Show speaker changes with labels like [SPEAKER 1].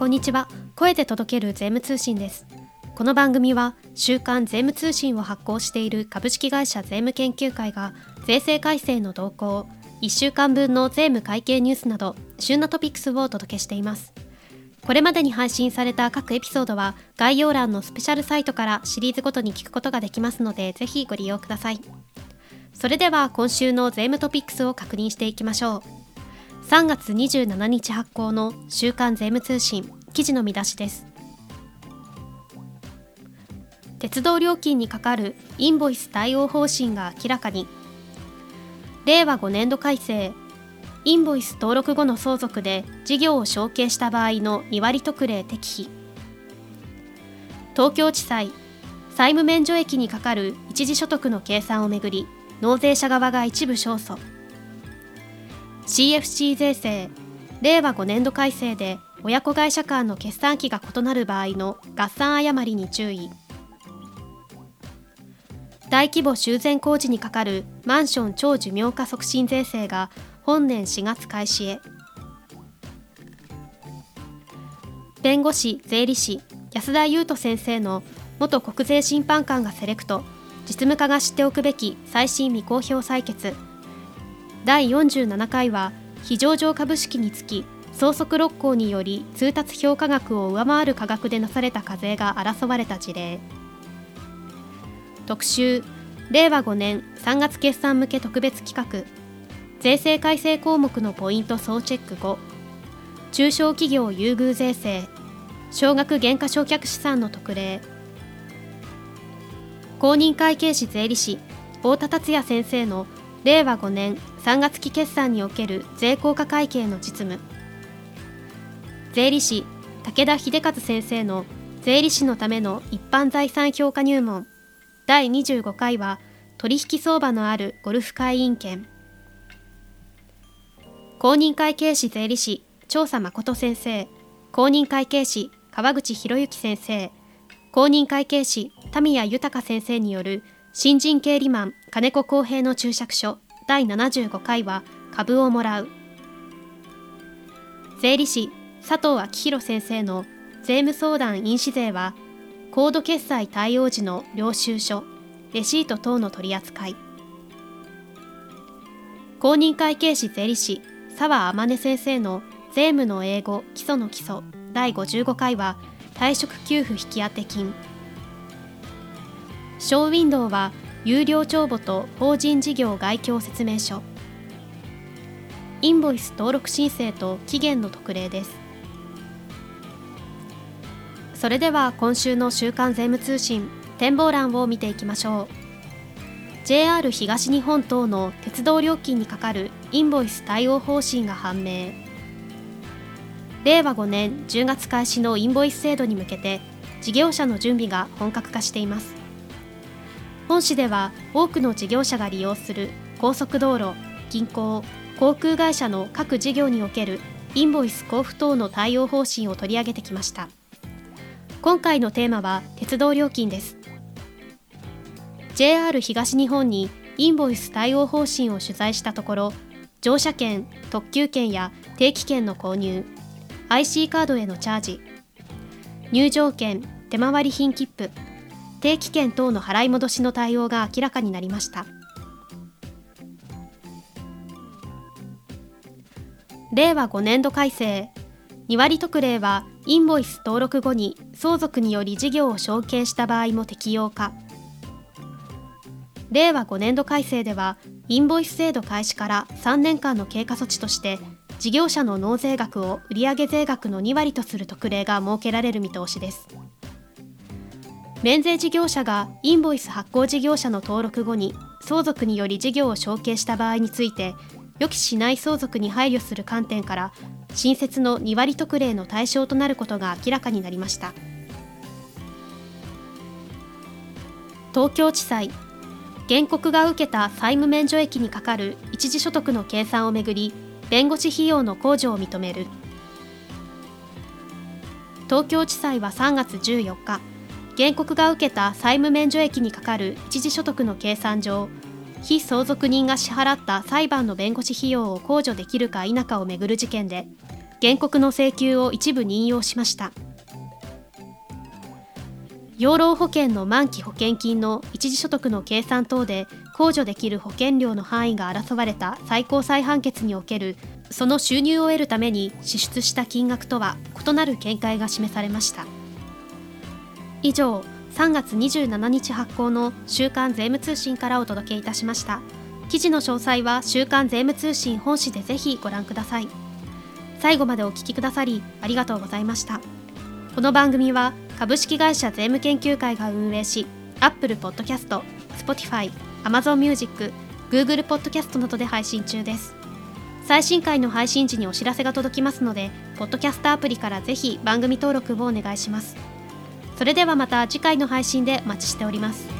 [SPEAKER 1] こんにちは。声で届ける税務通信です。この番組は週刊税務通信を発行している株式会社税務研究会が税制改正の動向1週間分の税務会計ニュースなど旬なトピックスをお届けしています。これまでに配信された各エピソードは概要欄のスペシャルサイトからシリーズごとに聞くことができますのでぜひご利用ください。それでは今週の税務トピックスを確認していきましょう。3月27日発行の週刊税務通信記事の見出しです。鉄道料金にかかるインボイス対応方針が明らかに。令和5年度改正。インボイス登録後の相続で事業を承継した場合の2割特例適否。東京地裁。債務免除益にかかる一時所得の計算をめぐり納税者側が一部勝訴。CFC 税制。令和5年度改正で親子会社間の決算期が異なる場合の合算誤りに注意。大規模修繕工事にかかるマンション超寿命化促進税制が本年4月開始へ。弁護士税理士安田優斗先生の元国税審判官がセレクト。実務家が知っておくべき最新未公表採決。第47回は非上場株式につき相続六項により通達評価額を上回る価格でなされた課税が争われた事例。特集令和5年3月決算向け特別企画税制改正項目のポイント総チェック後中小企業優遇税制少額減価償却資産の特例。公認会計士税理士太田達也先生の令和5年3月期決算における税効果会計の実務。税理士武田秀和先生の税理士のための一般財産評価入門。第25回は取引相場のあるゴルフ会員権。公認会計士税理士調査誠先生。公認会計士川口博之先生。公認会計士田宮豊先生による新人経理マン金子公平の注釈書第75回は株をもらう。税理士佐藤昭弘先生の税務相談印紙税はコード決済対応時の領収書レシート等の取り扱い。公認会計士税理士澤天音先生の税務の英語基礎の基礎第55回は退職給付引当金。ショーウィンドウは有料帳簿と法人事業概況説明書。インボイス登録申請と期限の特例です。それでは今週の週刊税務通信展望欄を見ていきましょう。JR 東日本等の鉄道料金にかかるインボイス対応方針が判明。令和5年10月開始のインボイス制度に向けて事業者の準備が本格化しています。本市では多くの事業者が利用する高速道路銀行航空会社の各事業におけるインボイス交付等の対応方針を取り上げてきました。今回のテーマは鉄道料金です。JR 東日本にインボイス対応方針を取材したところ乗車券特急券や定期券の購入 IC カードへのチャージ入場券手回り品切符定期券等の払い戻しの対応が明らかになりました。令和5年度改正2割特例はインボイス登録後に相続により事業を承継した場合も適用か。令和5年度改正ではインボイス制度開始から3年間の経過措置として事業者の納税額を売上税額の2割とする特例が設けられる見通しです。免税事業者がインボイス発行事業者の登録後に相続により事業を承継した場合について予期しない相続に配慮する観点から新設の2割特例の対象となることが明らかになりました。東京地裁原告が受けた債務免除益にかかる一時所得の計算をめぐり弁護士費用の控除を認める。東京地裁は3月14日原告が受けた債務免除益にかかる一時所得の計算上非相続人が支払った裁判の弁護士費用を控除できるか否かをめぐる事件で原告の請求を一部引用しました。養老保険の満期保険金の一時所得の計算等で控除できる保険料の範囲が争われた最高裁判決におけるその収入を得るために支出した金額とは異なる見解が示されました。以上3月27日発行の週刊税務通信からお届けいたしました。記事の詳細は週刊税務通信本誌でぜひご覧ください。最後までお聞きくださりありがとうございました。この番組は株式会社税務研究会が運営し Apple Podcast、Spotify、Amazon Music、Google Podcast などで配信中です。最新回の配信時にお知らせが届きますので、ポッドキャストアプリからぜひ番組登録をお願いします。それではまた次回の配信でお待ちしております。